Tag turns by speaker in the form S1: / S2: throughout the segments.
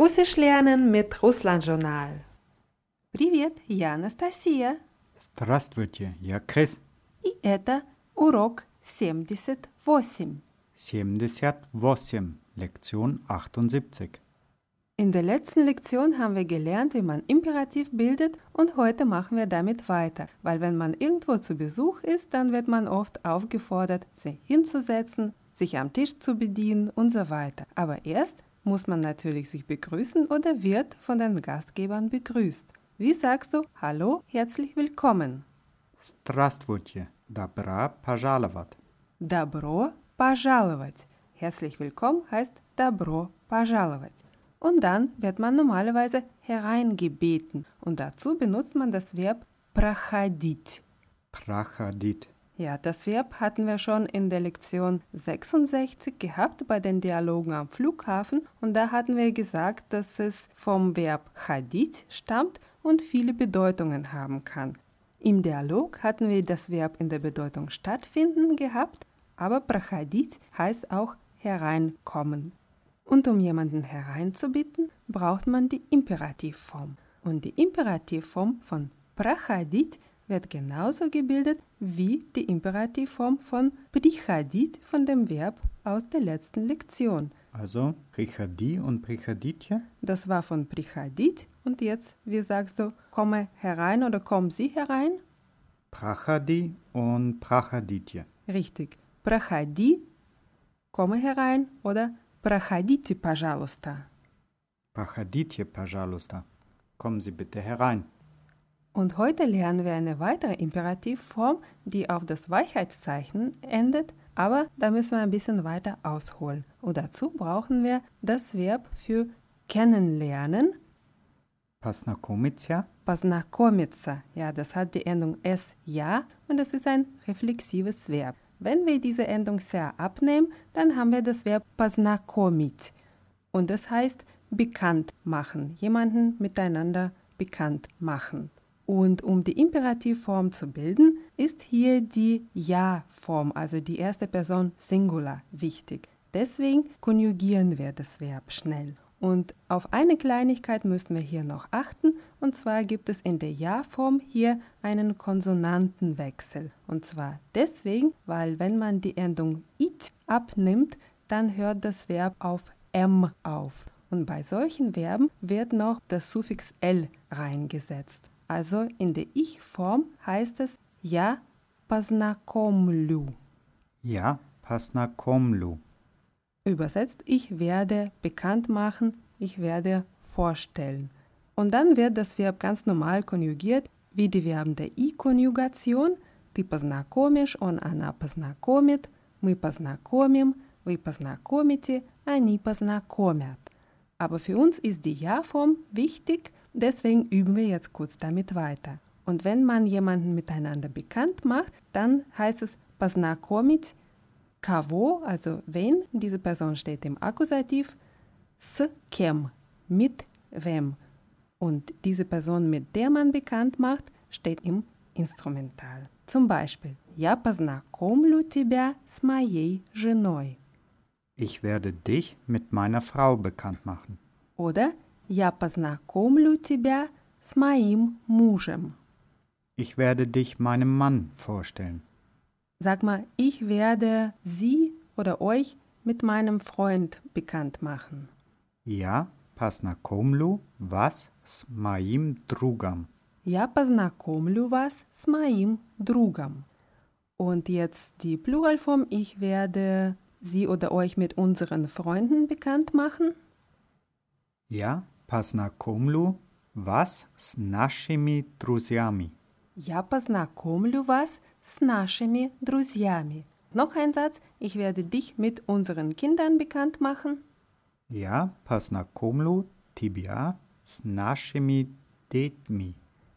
S1: Russisch lernen mit Russland-Journal. Привет, я Анастасия.
S2: Здравствуйте, я Крис.
S1: И это урок 78.
S2: 78, Lektion 78.
S1: In der letzten Lektion haben wir gelernt, wie man Imperativ bildet und heute machen wir damit weiter, weil wenn man irgendwo zu Besuch ist, dann wird man oft aufgefordert, sich hinzusetzen, sich am Tisch zu bedienen und so weiter. Aber erst muss man natürlich sich begrüßen oder wird von den Gastgebern begrüßt. Wie sagst du Hallo, herzlich willkommen?
S2: Здравствуйте, добра пожаловать.
S1: Добро пожаловать. Herzlich willkommen heißt Добро пожаловать. Und dann wird man normalerweise hereingebeten und dazu benutzt man das Verb проходить.
S2: Проходить.
S1: Ja, das Verb hatten wir schon in der Lektion 66 gehabt bei den Dialogen am Flughafen und da hatten wir gesagt, dass es vom Verb hadith stammt und viele Bedeutungen haben kann. Im Dialog hatten wir das Verb in der Bedeutung stattfinden gehabt, aber prachadit heißt auch hereinkommen. Und um jemanden hereinzubitten, braucht man die Imperativform. Und die Imperativform von prachadit wird genauso gebildet wie die Imperativform von приходить von dem Verb aus der letzten Lektion.
S2: Also приходи und приходите.
S1: Das war von приходить und jetzt, wie sagst du, komme herein oder kommen Sie herein?
S2: Проходи und проходите.
S1: Richtig. Проходи, komme herein oder проходите, пожалуйста.
S2: Проходите, пожалуйста. Kommen Sie bitte herein.
S1: Und heute lernen wir eine weitere Imperativform, die auf das Weichheitszeichen endet, aber da müssen wir ein bisschen weiter ausholen. Und dazu brauchen wir das Verb für kennenlernen.
S2: Pasnakomitsa.
S1: Pasnakomitsa. Ja, das hat die Endung s ja und das ist ein reflexives Verb. Wenn wir diese Endung sehr abnehmen, dann haben wir das Verb pasnakomit. Und das heißt bekannt machen, jemanden miteinander bekannt machen. Und um die Imperativform zu bilden, ist hier die Ja-Form, also die erste Person Singular, wichtig. Deswegen konjugieren wir das Verb schnell. Und auf eine Kleinigkeit müssen wir hier noch achten, und zwar gibt es in der Ja-Form hier einen Konsonantenwechsel. Und zwar deswegen, weil wenn man die Endung it abnimmt, dann hört das Verb auf m auf. Und bei solchen Verben wird noch das Suffix l reingesetzt. Also in der Ich-Form heißt es ja познакомлю.
S2: Ja, познакомлю.
S1: Übersetzt, ich werde bekannt machen, ich werde vorstellen. Und dann wird das Verb ganz normal konjugiert, wie die Verben der I-Konjugation. Ты познакомишь, он, она познакомит, мы познакомим, вы познакомите, они познакомят. Aber für uns ist die Ja-Form wichtig, deswegen üben wir jetzt kurz damit weiter. Und wenn man jemanden miteinander bekannt macht, dann heißt es познакомить Kavo, also wen, diese Person steht im Akkusativ, с кем, mit wem. Und diese Person, mit der man bekannt macht, steht im Instrumental. Zum Beispiel, я познакомлю тебя с моей женой.
S2: Ich werde dich mit meiner Frau bekannt machen.
S1: Oder я познакомлю тебя с моим мужем.
S2: Ich werde dich meinem Mann vorstellen.
S1: Sag mal, ich werde Sie oder euch mit meinem Freund bekannt machen.
S2: Я познакомлю вас с моим другом.
S1: Я познакомлю вас с моим другом. Und jetzt die Pluralform, ich werde Sie oder euch mit unseren Freunden bekannt machen.
S2: Я познакомлю вас с нашими друзьями.
S1: Я познакомлю вас с нашими друзьями. Noch ein Satz, ich werde dich mit unseren Kindern bekannt machen.
S2: Я познакомлю тебя с нашими детьми.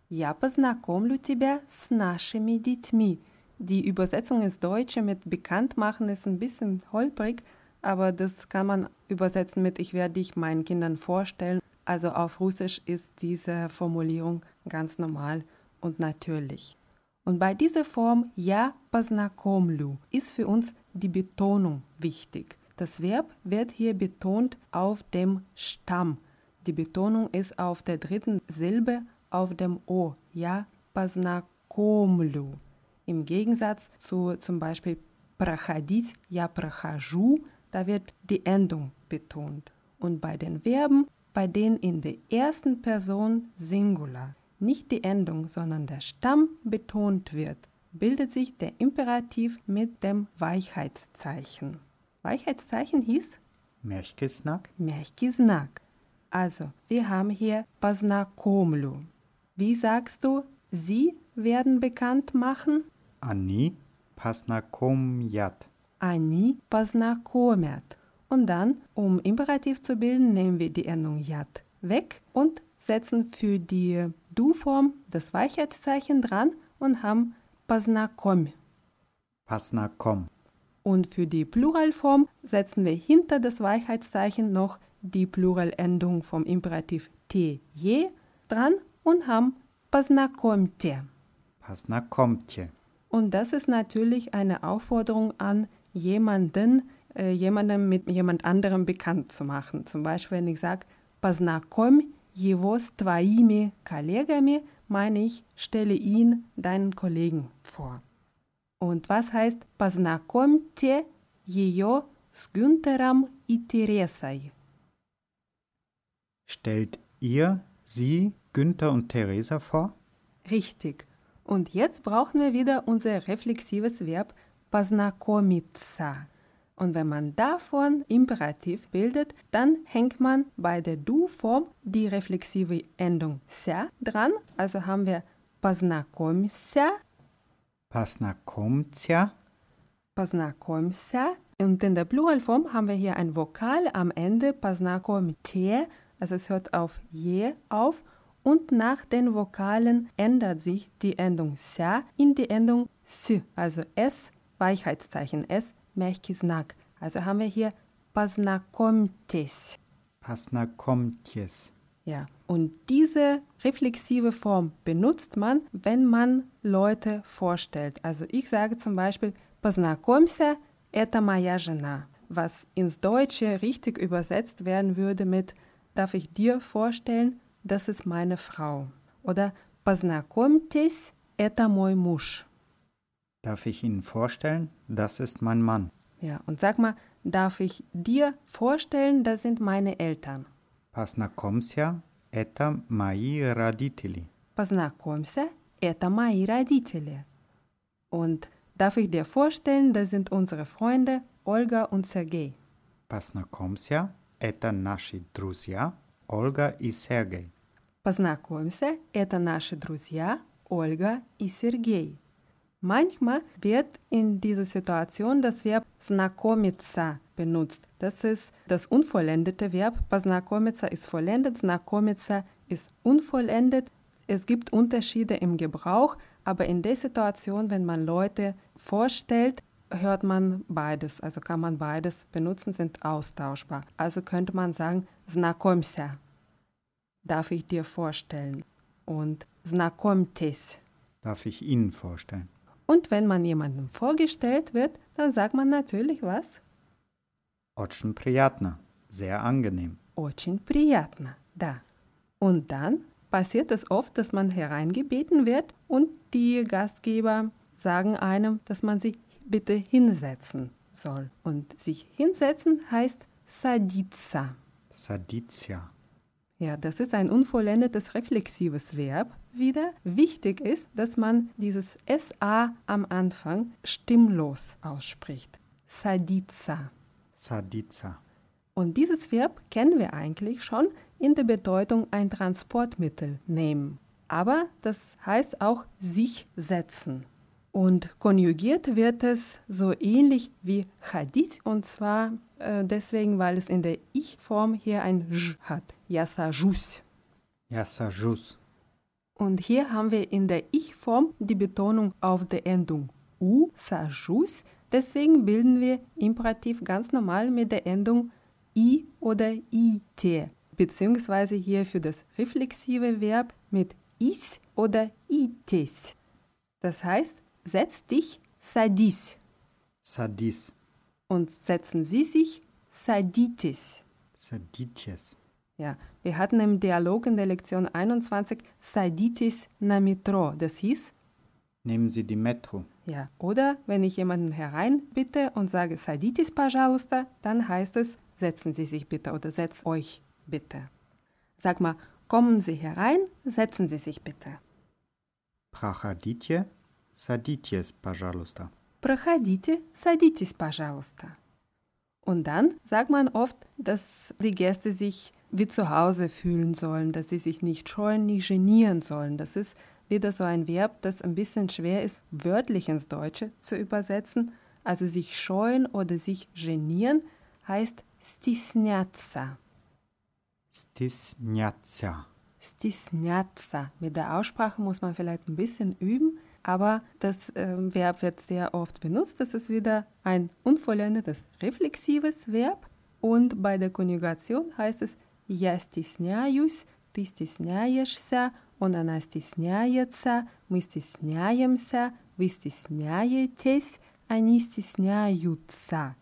S1: Я познакомлю тебя с нашими детьми. Die Übersetzung ins Deutsche mit bekannt machen ist ein bisschen holprig, aber das kann man übersetzen mit ich werde dich meinen Kindern vorstellen. Also auf Russisch ist diese Formulierung ganz normal und natürlich. Und bei dieser Form ja познакомлю ist für uns die Betonung wichtig. Das Verb wird hier betont auf dem Stamm. Die Betonung ist auf der dritten Silbe auf dem O. Ja, познакомлю. Im Gegensatz zu zum Beispiel проходить, я прохожу, da wird die Endung betont. Und bei den Verben, bei denen in der ersten Person Singular nicht die Endung, sondern der Stamm betont wird, bildet sich der Imperativ mit dem Weichheitszeichen. Weichheitszeichen hieß
S2: Merchkisnak.
S1: Merchkisnak. Also, wir haben hier Pasnakomlu. Wie sagst du, sie werden bekannt machen?
S2: Ani Pasnakomjat.
S1: Ani Pasnakomjat. Und dann, um Imperativ zu bilden, nehmen wir die Endung jat weg und setzen für die Du-Form das Weichheitszeichen dran und haben Pasnakom.
S2: Pasnakom.
S1: Und für die Pluralform setzen wir hinter das Weichheitszeichen noch die Pluralendung vom Imperativ te je dran und haben Pasnakomte.
S2: Pasnakomte.
S1: Und das ist natürlich eine Aufforderung an jemanden, äh, jemandem mit jemand anderem bekannt zu machen. Zum Beispiel, wenn ich sage, познакомь его с твоими коллегами, meine ich, stelle ihn deinen Kollegen vor. Und was heißt познакомьте ее с Güntherом и Теresой?
S2: Stellt ihr sie, Günther und Theresa vor?
S1: Richtig. Und jetzt brauchen wir wieder unser reflexives Verb познакомиться. Und wenn man davon Imperativ bildet, dann hängt man bei der Du-Form die reflexive Endung ся dran. Also haben wir познакомься,
S2: Познакомься.
S1: познакомься. Und in der Pluralform haben wir hier ein Vokal am Ende, познакомьте, also es hört auf je auf. Und nach den Vokalen ändert sich die Endung ся in die Endung s, also s, Weichheitszeichen s, Märchkisnack. Also haben wir hier познакомьтесь.
S2: Познакомьтесь.
S1: Ja, und diese reflexive Form benutzt man, wenn man Leute vorstellt. Also ich sage zum Beispiel, познакомься, это моя жена, was ins Deutsche richtig übersetzt werden würde mit, darf ich dir vorstellen, das ist meine Frau. Oder познакомьтесь, это мой муж.
S2: Darf ich Ihnen vorstellen? Das ist mein Mann.
S1: Ja, und sag mal, darf ich dir vorstellen, das sind meine Eltern.
S2: Познакомься. Это мои родители.
S1: Познакомься, это мои родители. Und darf ich dir vorstellen, das sind unsere Freunde Olga und Sergei.
S2: Познакомься. Это наши друзья Ольга и Сергей.
S1: Познакомься, это наши друзья Olga и Sergei. Manchmal wird in dieser Situation das Verb znakomica benutzt. Das ist das unvollendete Verb. Poznakomica ist vollendet, znakomica ist unvollendet. Es gibt Unterschiede im Gebrauch, aber in der Situation, wenn man Leute vorstellt, hört man beides, also kann man beides benutzen, sind austauschbar. Also könnte man sagen, znakomся, darf ich dir vorstellen und snakomtes
S2: darf ich Ihnen vorstellen.
S1: Und wenn man jemandem vorgestellt wird, dann sagt man natürlich was?
S2: Очень приятно. Sehr angenehm.
S1: Очень приятно, да. Und dann passiert es oft, dass man hereingebeten wird und die Gastgeber sagen einem, dass man sich bitte hinsetzen soll. Und sich hinsetzen heißt садиться.
S2: Садиться.
S1: Ja, das ist ein unvollendetes reflexives Verb wieder. Wichtig ist, dass man dieses SA am Anfang stimmlos ausspricht. Sadiza.
S2: Sadiza.
S1: Und dieses Verb kennen wir eigentlich schon in der Bedeutung ein Transportmittel nehmen. Aber das heißt auch sich setzen. Und konjugiert wird es so ähnlich wie Hadith, und zwar äh, deswegen, weil es in der Ich-Form hier ein J hat.
S2: Yasajus. Yasajus.
S1: Und hier haben wir in der Ich-Form die Betonung auf der Endung U, Sajus. Deswegen bilden wir Imperativ ganz normal mit der Endung I oder IT, beziehungsweise hier für das reflexive Verb mit is oder ites. Das heißt, setz dich, садись.
S2: Садись.
S1: Und setzen Sie sich, садитесь.
S2: Садитесь.
S1: Ja, wir hatten im Dialog in der Lektion 21 Saditis na Metro. Das hieß,
S2: Nehmen Sie die Metro.
S1: ja, oder wenn ich jemanden hereinbitte und sage Saditis пожалуйста, dann heißt es setzen Sie sich bitte oder setzt euch bitte. Sag mal, kommen Sie herein, setzen Sie sich bitte.
S2: Проходите, садитесь, пожалуйста.
S1: Проходите, садитесь, пожалуйста. Und dann sagt man oft, dass die Gäste sich wie zu Hause fühlen sollen, dass sie sich nicht scheuen, nicht genieren sollen. Das ist wieder so ein Verb, das ein bisschen schwer ist, wörtlich ins Deutsche zu übersetzen. Also sich scheuen oder sich genieren heißt стесняться.
S2: Стесняться.
S1: Стесняться. Mit der Aussprache muss man vielleicht ein bisschen üben, aber das ähm, Verb wird sehr oft benutzt. Das ist wieder ein unvollendetes reflexives Verb und bei der Konjugation heißt es я стесняюсь, ты стесняешься, он, она стесняется, мы стесняемся, вы стесняетесь, они стесняются.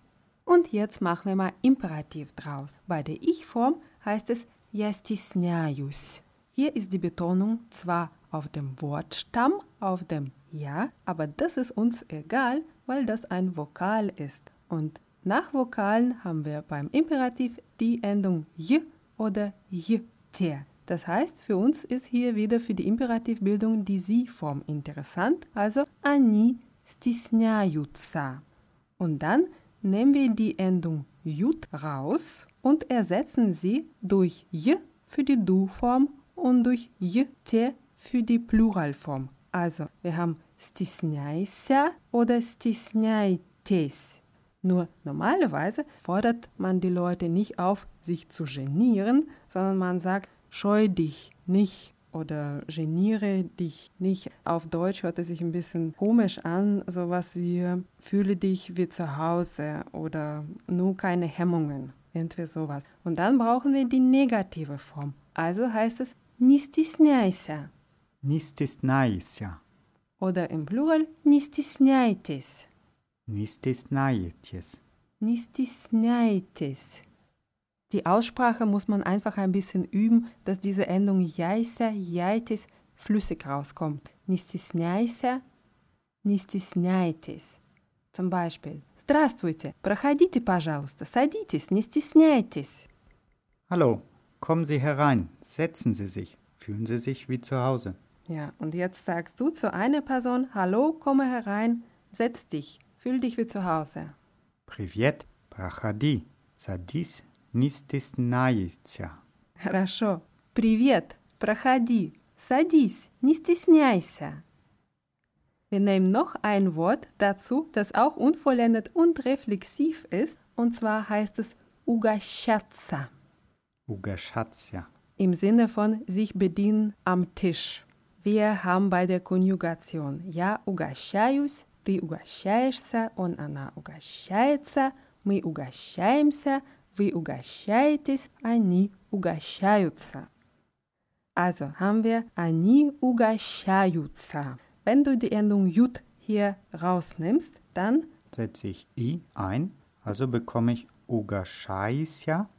S1: Und jetzt machen wir mal Imperativ draus. Bei der Ich-Form heißt es я стесняюсь. Hier ist die Betonung zwar auf dem Wortstamm, auf dem Ja, aber das ist uns egal, weil das ein Vokal ist. Und nach Vokalen haben wir beim Imperativ die Endung J oder J, -t. Das heißt, für uns ist hier wieder für die Imperativbildung die Sie-Form interessant, also Ani stisnyajutsa. Und dann nehmen wir die Endung Jut raus und ersetzen sie durch J für die Du-Form und durch J, T für die Pluralform. Also, wir haben stisnjaisa oder stisnjaites. Nur normalerweise fordert man die Leute nicht auf, sich zu genieren, sondern man sagt, scheu dich nicht oder geniere dich nicht. Auf Deutsch hört es sich ein bisschen komisch an, sowas wie fühle dich wie zu Hause oder nur keine Hemmungen, irgendwie sowas. Und dann brauchen wir die negative Form. Also heißt es nistisnäisa.
S2: Не стесняйся.
S1: oder im Plural не стесняйтесь.
S2: Не стесняйтесь.
S1: Не стесняйтесь. Die Aussprache muss man einfach ein bisschen üben, dass diese Endung яйся, яйтесь flüssig rauskommt. Не стесняйся, не стесняйтесь. Zum Beispiel Здравствуйте, проходите, пожалуйста, садитесь, не стесняйтесь.
S2: Hallo, kommen Sie herein. Setzen Sie sich. Fühlen Sie sich wie zu Hause.
S1: Ja, und jetzt sagst du zu einer Person, hallo, komme herein, setz dich, fühl dich wie zu Hause.
S2: Привет, проходи, садись, не стесняйся.
S1: Хорошо. Привет, проходи, садись, не стесняйся. Wir nehmen noch ein Wort dazu, das auch unvollendet und reflexiv ist, und zwar heißt es угощаться,
S2: Угощаться.
S1: im Sinne von sich bedienen am Tisch. Wir haben bei der Konjugation я угощаюсь, ты угощаешься, он, она угощается, мы угощаемся, вы угощаетесь, они угощаются. Also haben wir они угощаются. Wenn du die Endung jut hier rausnimmst, dann
S2: Setze ich i ein, also bekomme ich угощайся.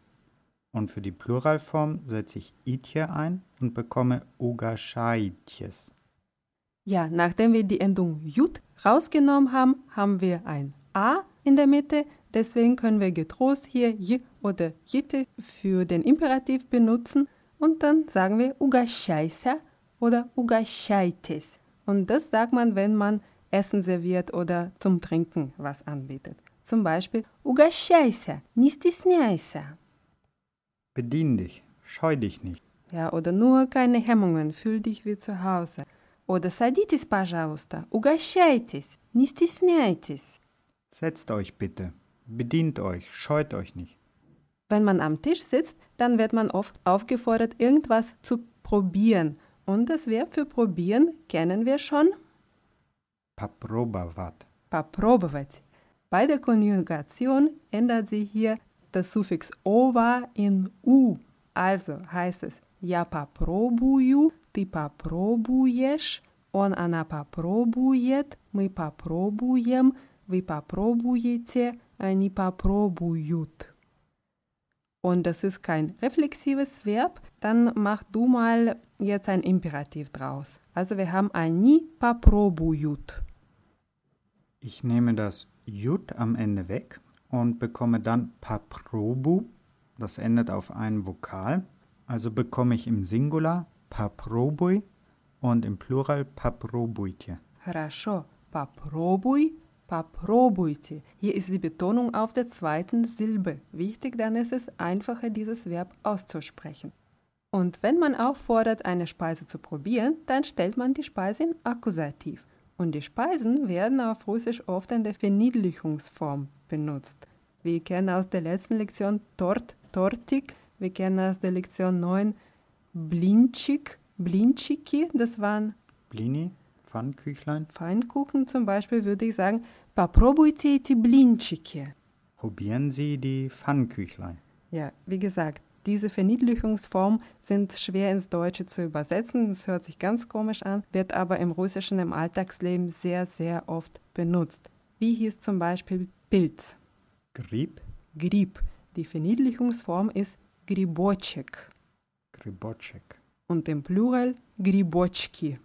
S2: und für die Pluralform setze ich itje ein und bekomme ugaschaitjes.
S1: Ja, nachdem wir die Endung jut rausgenommen haben, haben wir ein a in der Mitte. Deswegen können wir getrost hier j oder jitte für den Imperativ benutzen und dann sagen wir ugaschaisa oder ugashaites. Und das sagt man, wenn man Essen serviert oder zum Trinken was anbietet. Zum Beispiel ugaschaisa, nistisnyaisa.
S2: Bedien dich, scheu dich nicht.
S1: Ja, oder nur keine Hemmungen, fühl dich wie zu Hause. Oder садитесь, пожалуйста, угощайтесь, не стесняйтесь.
S2: Setzt euch bitte, bedient euch, scheut euch nicht.
S1: Wenn man am Tisch sitzt, dann wird man oft aufgefordert, irgendwas zu probieren. Und das Verb für probieren kennen wir schon,
S2: Попробовать.
S1: попробовать. Bei der Konjugation ändert sich hier das Suffix ova in u. Also heißt es я попробую, ты попробуешь, он, она попробует, мы попробуем, вы попробуете, они попробуют. und das ist kein reflexives Verb, dann mach du mal jetzt ein Imperativ draus. Also wir haben ein ni paprobujut.
S2: Ich nehme das Jut am Ende weg und bekomme dann paprobu. Das endet auf einen Vokal. Also bekomme ich im Singular paprobui und im Plural paprobuitje.
S1: Хорошо. Попробуй, попробуйте. Hier ist die Betonung auf der zweiten Silbe. Wichtig, dann ist es einfacher, dieses Verb auszusprechen. Und wenn man auffordert, eine Speise zu probieren, dann stellt man die Speise in Akkusativ. Und die Speisen werden auf Russisch oft in der Verniedlichungsform benutzt. Wir kennen aus der letzten Lektion Tort, Tortik. Wir kennen aus der Lektion 9 Blinchik, Blinchiki. Das waren
S2: Blini, Pfannküchlein.
S1: Pfannkuchen zum Beispiel würde ich sagen Paprobujte die Blinchiki.
S2: Probieren Sie die Pfannküchlein.
S1: Ja, wie gesagt, diese Verniedlichungsformen sind schwer ins Deutsche zu übersetzen. Das hört sich ganz komisch an, wird aber im Russischen im Alltagsleben sehr, sehr oft benutzt. Wie hieß zum Beispiel Pilz?
S2: Grib,
S1: Grib. Die Verniedlichungsform ist Gribocek
S2: Gribocek,
S1: und im Plural Gribochki.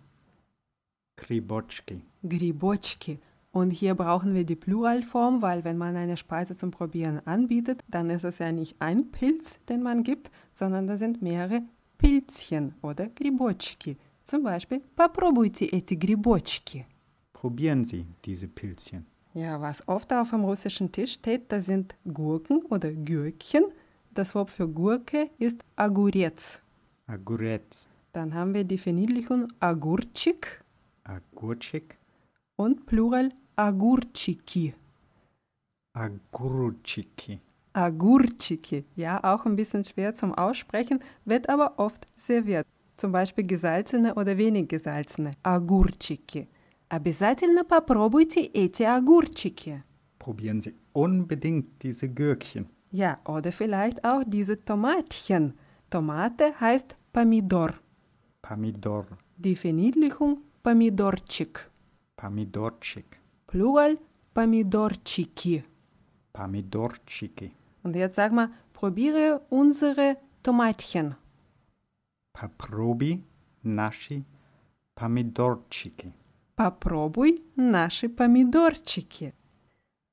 S2: Gribotschki.
S1: Gribotschki. Und hier brauchen wir die Pluralform, weil wenn man eine Speise zum Probieren anbietet, dann ist es ja nicht ein Pilz, den man gibt, sondern da sind mehrere Pilzchen oder Gribotschki. Zum Beispiel, попробуйте эти грибочки.
S2: Probieren Sie diese Pilzchen.
S1: Ja, was oft auf dem russischen Tisch steht, das sind Gurken oder Gürkchen. Das Wort für Gurke ist Agurets.
S2: Agurets,
S1: Dann haben wir die Verniedlichung Agurchik
S2: Agurchik,
S1: und Plural Agurchiki.
S2: Agurchiki.
S1: Agurchiki. Ja, auch ein bisschen schwer zum Aussprechen, wird aber oft serviert. Zum Beispiel gesalzene oder wenig gesalzene Agurchiki. Обязательно попробуйте эти огурчики.
S2: Probieren Sie unbedingt diese Gürkchen.
S1: Ja, oder vielleicht auch diese Tomatchen. Tomate heißt Pomidor.
S2: Pomidor,
S1: Die Verniedlichung Pomidorчик.
S2: Pomidorchik,
S1: Plural Pomidorчики.
S2: Pomidorchiki,
S1: Und jetzt sag mal, probiere unsere Tomatchen.
S2: Paprobi, Nashi, Pomidorchiki.
S1: Попробуй наши помидорчики.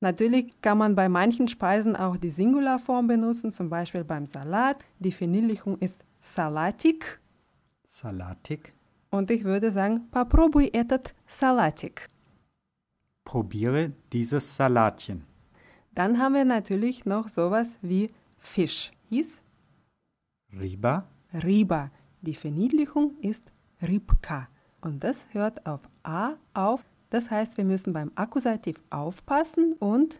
S1: Natürlich kann man bei manchen Speisen auch die Singularform benutzen, zum Beispiel beim Salat. Die Verniedlichung ist Salatik.
S2: Salatik,
S1: Und ich würde sagen, попробуй этот салатик.
S2: probiere dieses Salatchen.
S1: Dann haben wir natürlich noch sowas wie Fisch. Hieß
S2: Riba,
S1: Riba. Die Verniedlichung ist Ribka. Und das hört auf A auf. Das heißt, wir müssen beim Akkusativ aufpassen und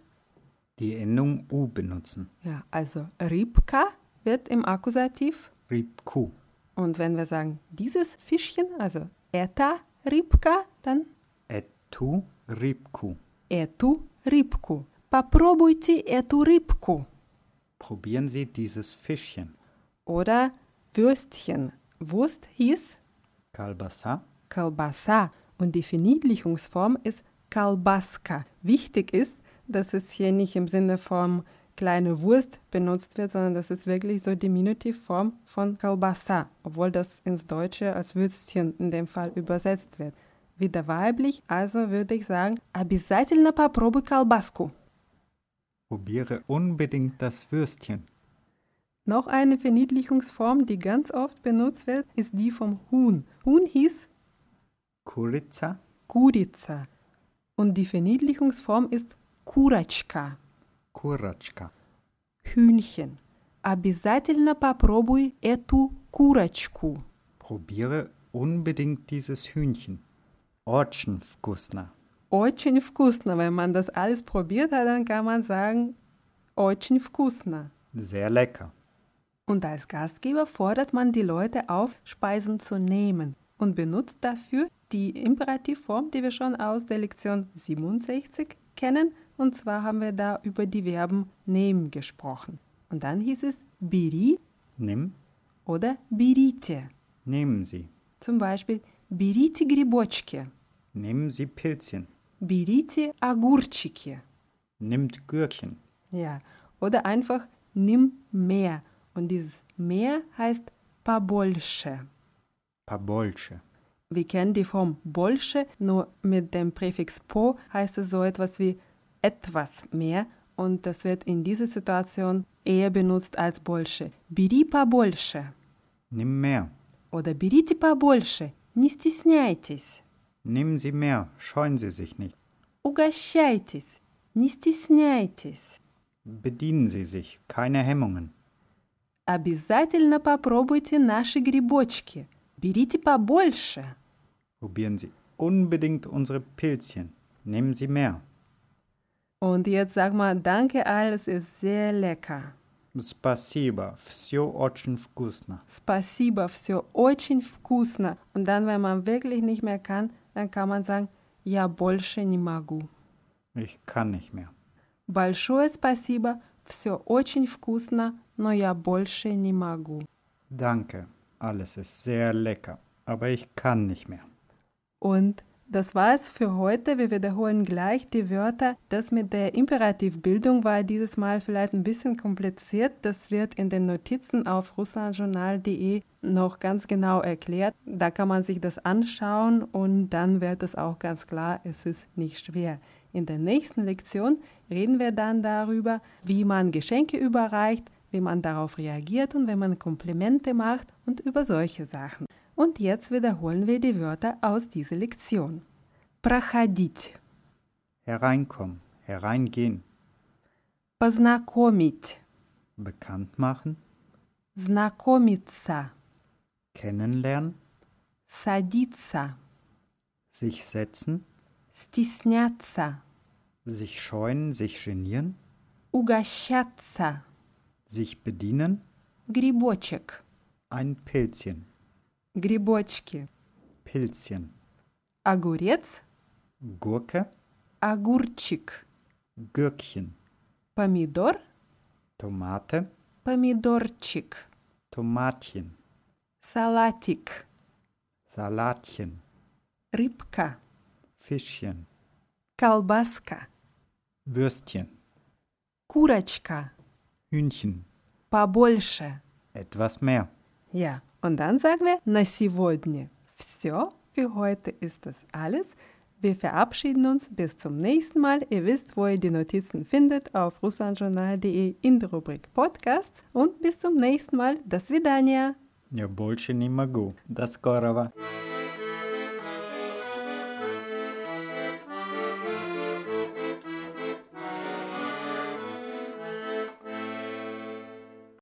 S2: die Endung U benutzen.
S1: ja, also Ribka wird im Akkusativ.
S2: Ribku,
S1: Und wenn wir sagen dieses Fischchen, also eta Ribka, dann
S2: Etu, Ribku.
S1: эту рыбку. Попробуйте эту рыбку.
S2: Probieren Sie dieses Fischchen.
S1: Oder Würstchen. Wurst hieß
S2: Kalbasa,
S1: Kalbasa und die Verniedlichungsform ist Kalbaska. Wichtig ist, dass es hier nicht im Sinne von kleine Wurst benutzt wird, sondern das ist wirklich so Diminutivform von Kalbasa, obwohl das ins Deutsche als Würstchen in dem Fall übersetzt wird. Wieder weiblich, also würde ich sagen, обязательно попробуй колбаску.
S2: probiere unbedingt das Würstchen.
S1: Noch eine Verniedlichungsform, die ganz oft benutzt wird, ist die vom Huhn. Huhn hieß
S2: Kurica,
S1: Kurica und die Verniedlichungsform ist Kurachka,
S2: Kurachka.
S1: Hühnchen. Обязательно попробуй эту курочку.
S2: Probiere unbedingt dieses Hühnchen. Очень вкусно.
S1: Очень вкусно. Wenn man das alles probiert hat, dann kann man sagen, очень вкусно.
S2: Sehr lecker.
S1: Und als Gastgeber fordert man die Leute auf, Speisen zu nehmen und benutzt dafür die Imperativform, die wir schon aus der Lektion 67 kennen. Und zwar haben wir da über die Verben nehmen gesprochen. Und dann hieß es biri.
S2: Nimm.
S1: Oder birite.
S2: Nehmen Sie.
S1: Zum Beispiel birite Gribochke.
S2: Nehmen Sie Pilzchen.
S1: Birite Agurchike.
S2: Nimmt Gürkchen.
S1: Ja. Oder einfach nimm mehr. Und dieses mehr heißt pabolsche.
S2: Pabolsche.
S1: Wir kennen die Form больше, nur mit dem Präfix po heißt es so etwas wie etwas mehr und das wird in dieser Situation eher benutzt als больше. Бери побольше
S2: Nimm mehr.
S1: oder берите побольше, не стесняйтесь.
S2: Nehmen Sie mehr. Scheuen Sie sich nicht.
S1: Угощайтесь, не стесняйтесь.
S2: Bedienen Sie sich. Keine Hemmungen.
S1: Обязательно попробуйте наши грибочки. Берите побольше.
S2: Probieren Sie unbedingt unsere Pilzchen. Nehmen Sie mehr.
S1: Und jetzt sag mal, danke, alles ist sehr lecker.
S2: Спасибо. Все очень вкусно.
S1: Спасибо, все очень вкусно. Und dann, wenn man wirklich nicht mehr kann, dann kann man sagen, я больше не могу.
S2: Ich kann nicht mehr.
S1: Большое спасибо, все очень вкусно, но я больше не могу.
S2: Danke. Alles ist sehr lecker. Aber ich kann nicht mehr.
S1: Und das war's für heute. Wir wiederholen gleich die Wörter. Das mit der Imperativbildung war dieses Mal vielleicht ein bisschen kompliziert. Das wird in den Notizen auf russlandjournal.de noch ganz genau erklärt. Da kann man sich das anschauen und dann wird es auch ganz klar, es ist nicht schwer. In der nächsten Lektion reden wir dann darüber, wie man Geschenke überreicht, wie man darauf reagiert und wenn man Komplimente macht und über solche Sachen. Und jetzt wiederholen wir die Wörter aus dieser Lektion. Проходить,
S2: Hereinkommen. Hereingehen.
S1: познакомить,
S2: Bekannt machen.
S1: знакомиться,
S2: Kennenlernen.
S1: садиться,
S2: Sich setzen.
S1: стесняться,
S2: Sich scheuen. Sich genieren.
S1: угощаться,
S2: Sich bedienen.
S1: грибочек,
S2: Ein Pilzchen.
S1: грибочки,
S2: Pilzchen.
S1: огурец,
S2: Gurke.
S1: огурчик,
S2: Gürkchen.
S1: помидор,
S2: Tomate.
S1: помидорчик,
S2: Tomatchen.
S1: салатик,
S2: Salatchen.
S1: рыбка,
S2: Fischchen.
S1: колбаска,
S2: Würstchen.
S1: курочка,
S2: Hühnchen.
S1: побольше.
S2: Etwas mehr.
S1: Ja, und dann sagen wir на сегодня. Все, für heute ist das alles. Wir verabschieden uns bis zum nächsten Mal. Ihr wisst, wo ihr die Notizen findet auf russlandjournal.de in der Rubrik Podcasts. Und bis zum nächsten Mal. До свидания.
S2: Я больше не могу. До скорого.